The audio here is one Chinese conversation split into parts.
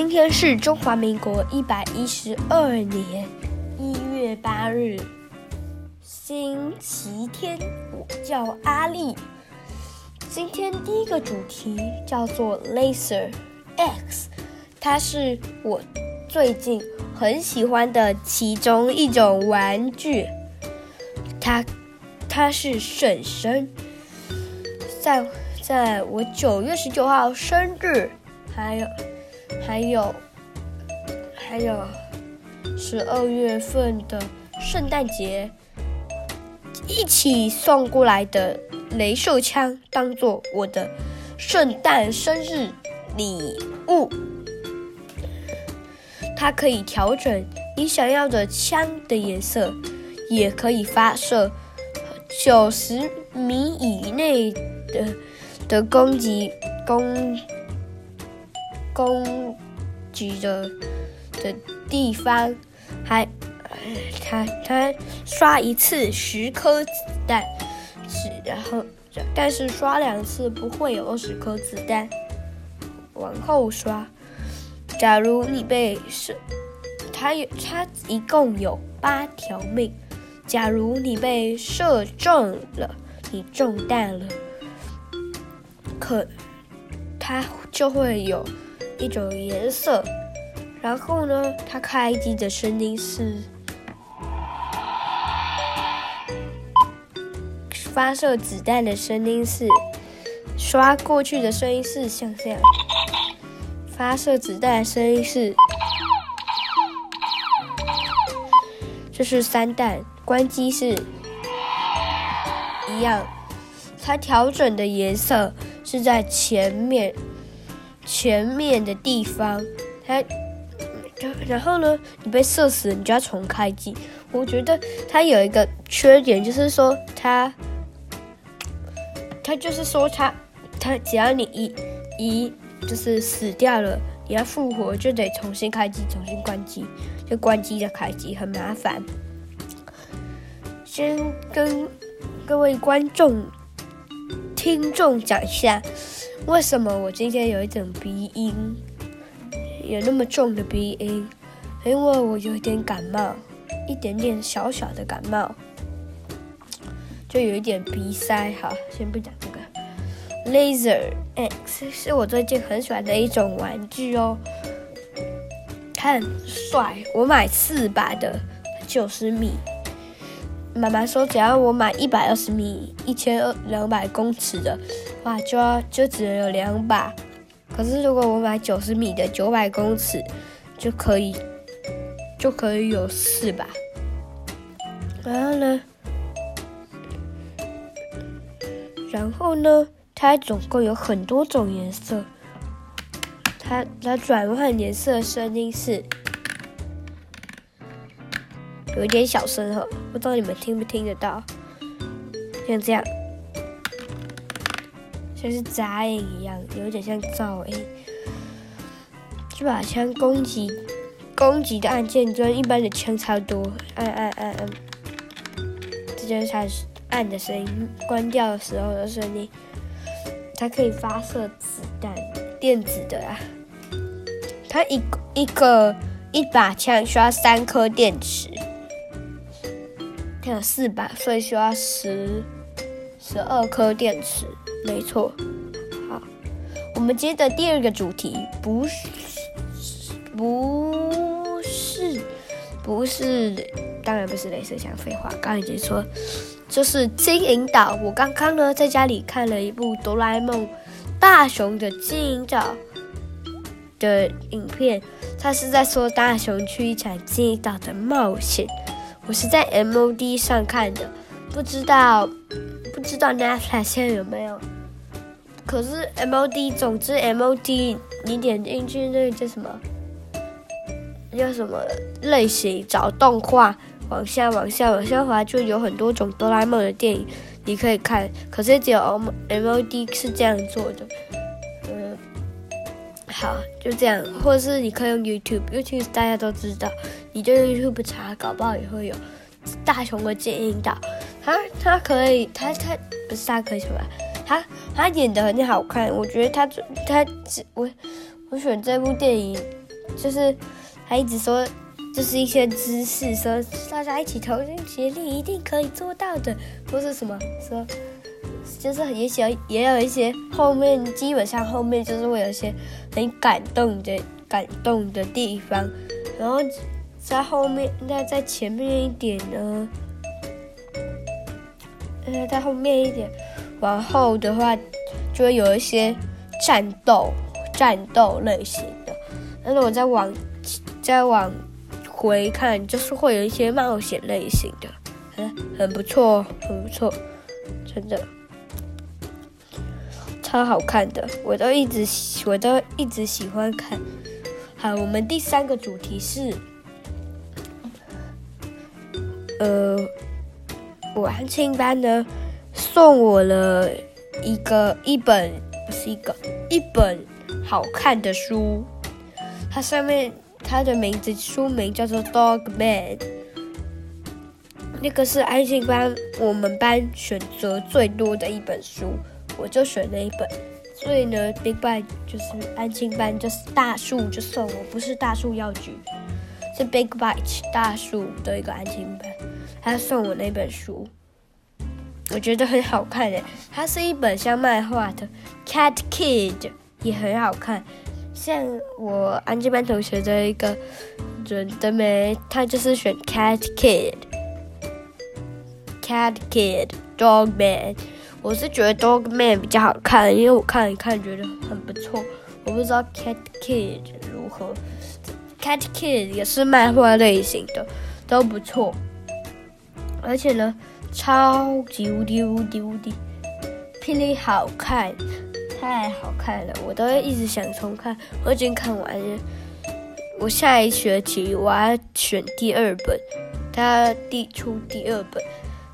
今天是中华民国一百一十二年一月八日，星期天。我叫阿丽。今天第一个主题叫做 Laser X，它是我最近很喜欢的其中一种玩具。它，它是婶婶，在在我九月十九号生日，还有。还有，还有，十二月份的圣诞节，一起送过来的雷射枪，当做我的圣诞生日礼物。它可以调整你想要的枪的颜色，也可以发射九十米以内的的攻击攻。攻击的的地方，还，他他刷一次十颗子弹，是然后，但是刷两次不会有二十颗子弹，往后刷。假如你被射，他有他一共有八条命。假如你被射中了，你中弹了，可他就会有。一种颜色，然后呢，它开机的声音是发射子弹的声音是刷过去的声音是像这样，发射子弹的声音是，这是三弹，关机是一样，它调整的颜色是在前面。前面的地方，它，然后呢，你被射死，你就要重开机。我觉得它有一个缺点，就是说它，它就是说它，它只要你一一就是死掉了，你要复活就得重新开机，重新关机，就关机再开机，很麻烦。先跟各位观众、听众讲一下。为什么我今天有一种鼻音，有那么重的鼻音？因为我有点感冒，一点点小小的感冒，就有一点鼻塞。好，先不讲这个。Laser X 是我最近很喜欢的一种玩具哦，它很帅。我买四把的，九十米。妈妈说，只要我买一百二十米、一千二两百公尺的，话，就要就只能有两把。可是如果我买九十米的九百公尺，就可以就可以有四把。然后呢，然后呢，它总共有很多种颜色。它它转换颜色声音是。有点小声哈，不知道你们听不听得到？像这样，像是杂音一样，有点像噪音。这把枪攻击攻击的按键跟一般的枪差不多，按按按按，这就是它按的声音，关掉的时候的声音。它可以发射子弹，电子的啊。它一一个一把枪需要三颗电池。有四百，所以需要十十二颗电池，没错。好，我们接着第二个主题，不是，不是，不是，当然不是雷射枪，废话，刚刚已经说，就是金银岛。我刚刚呢在家里看了一部哆啦 A 梦大雄的金银岛的影片，他是在说大雄去一场金银岛的冒险。我是在 MOD 上看的，不知道不知道 Netflix 现在有没有？可是 MOD，总之 MOD，你点进去那个叫什么？叫什么类型？找动画，往下往下往下滑，就有很多种哆啦 A 梦的电影你可以看。可是只有 MOD 是这样做的。嗯，好，就这样，或者是你可以用 YouTube，YouTube 大家都知道。你就 YouTube 查，搞不好也会有大雄的金银岛。他他可以，他他不是他可以什么？他他演的很好看，我觉得他他我我选这部电影就是他一直说，就是一些知识，说大家一起同心协力，一定可以做到的，不是什么说，就是也小也有一些后面，基本上后面就是会有一些很感动的感动的地方，然后在后面，那在前面一点呢，呃，在后面一点往后的话，就会有一些战斗战斗类型的，但是我再往再往回看，就是会有一些冒险类型的，很很不错，很不错，真的超好看的，我都一直我都一直喜欢看。好，我们第三个主题是，呃，我安庆班呢送我了一个一本，不是一个一本。好看的书，它上面它的名字书名叫做《Dog Man》，那个是安庆班我们班选择最多的一本书，我就选那一本。所以呢，Big Bite 就是安静班，就是大树就送我，不是大树药局，是 Big Bite 大树的一个安静班，他送我那本书，我觉得很好看诶，它是一本像漫画的《Cat Kid》。也很好看，像我安静班同学的一个准的没，他就是选 Cat Kid，Cat Kid Dog Man，我是觉得 Dog Man 比较好看，因为我看一看觉得很不错。我不知道 Cat Kid 如何，Cat Kid 也是漫画类型的，都不错。而且呢，超级无敌无敌无敌，霹雳好看。太好看了，我都一直想重看。我已经看完了，我下一学期我要选第二本，他递出第二本。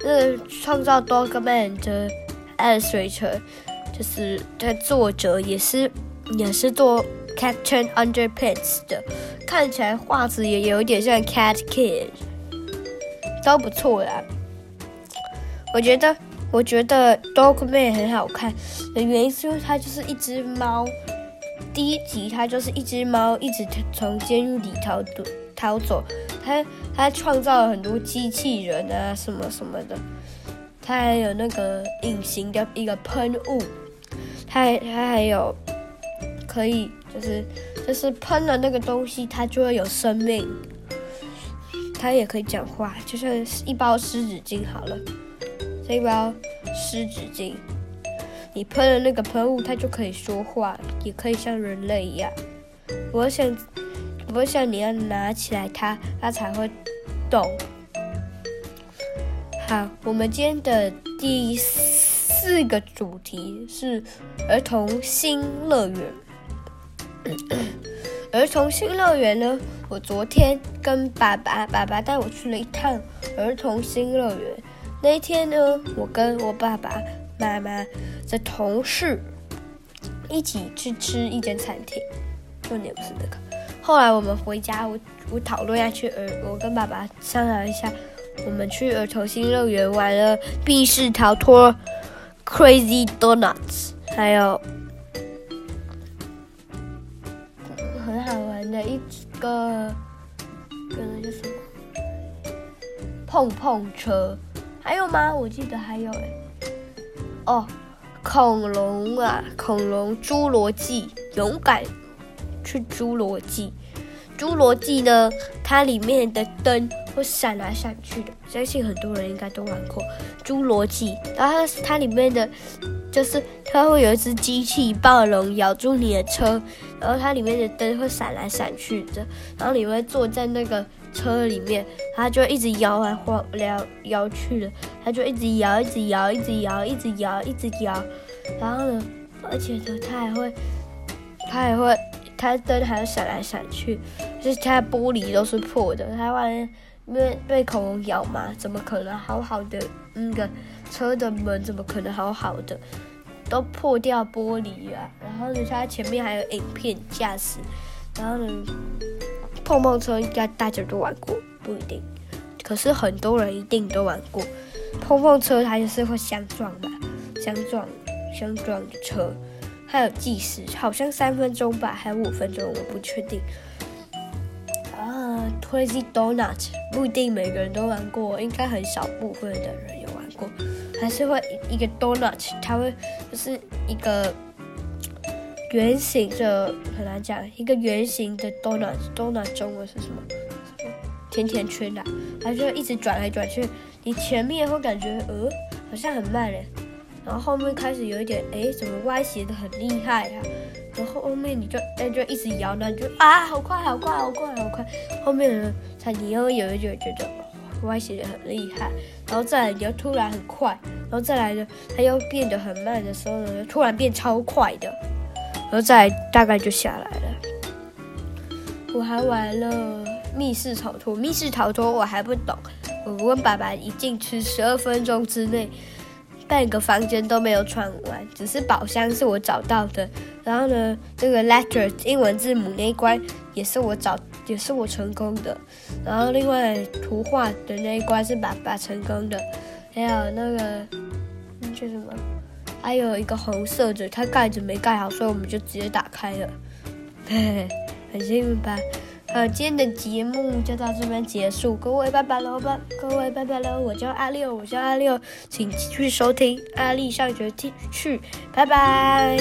那创造 Dogman 的爱水城就是他作者也是也是做 Captain Underpants 的，看起来画质也有点像 Cat Kid，都不错啦。我觉得。我觉得 Dogman 很好看的原因是因为它就是一只猫。第一集它就是一只猫一直从监狱里逃逃走，它它创造了很多机器人啊什么什么的，它还有那个隐形的一个喷雾，它它还有可以就是就是喷了那个东西它就会有生命，它也可以讲话，就像一包湿纸巾好了。这一包湿纸巾，你喷了那个喷雾，它就可以说话，也可以像人类一样。我想，我想你要拿起来它，它才会动。好，我们今天的第四个主题是儿童新乐园。儿童新乐园呢，我昨天跟爸爸，爸爸带我去了一趟儿童新乐园。那一天呢，我跟我爸爸妈妈的同事一起去吃一间餐厅，重点不是那个。后来我们回家，我我讨论下去儿，我跟爸爸商量一下，我们去儿童新乐园玩了密室逃脱、Crazy Donuts，还有很好玩的一个，可能就是碰碰车。还有吗？我记得还有哎，哦，恐龙啊，恐龙侏罗纪，勇敢去侏罗纪。侏罗纪呢，它里面的灯会闪来闪去的，相信很多人应该都玩过侏罗纪。然后它它里面的，就是它会有一只机器暴龙咬住你的车，然后它里面的灯会闪来闪去的，然后你会坐在那个。车里面，它就一直摇来晃摇摇去的，它就一直摇，一直摇，一直摇，一直摇，一直摇。然后呢，而且呢，它还会，它还会，它灯还会闪来闪去，就是它玻璃都是破的。它外面一被被恐龙咬嘛，怎么可能好好的？那个车的门怎么可能好好的？都破掉玻璃啊！然后呢，它前面还有影片驾驶，然后呢。碰碰车应该大家都玩过，不一定，可是很多人一定都玩过。碰碰车它就是会相撞嘛，相撞相撞的车，还有计时，好像三分钟吧，还有五分钟，我不确定。，Crazy Donut 不一定每个人都玩过，应该很少部分的人有玩过。还是会一个 donut，它会就是一个圆形的，很难讲，一个圆形的 donut，donut 中文是什么？甜甜圈啦，它就会一直转来转去。你前面会感觉呃好像很慢嘞，然后后面开始有一点哎，怎么歪斜的很厉害啊？然后后面你就哎就一直摇呢，就啊好快好快好快好快。后面呢，它你又有一点觉得歪斜的很厉害，然后再来你又突然很快，然后再来呢，它又变得很慢的时候呢，突然变超快的，然后再大概就下来了。我还玩了密室逃脱，密室逃脱我还不懂，我问爸爸一进去十二分钟之内。半个房间都没有闯完，只是宝箱是我找到的。然后呢，这个 letter 英文字母那一关也是我找，也是我成功的。然后另外图画的那一关是爸爸成功的。还有那个那叫什么？还有一个红色的，它盖子没盖好，所以我们就直接打开了。嘿 嘿，很幸运吧？呃，今天的节目就到这边结束，各位拜拜喽拜，各位拜拜喽，我叫阿六，我叫阿六，请继续收听阿力上学去，拜拜。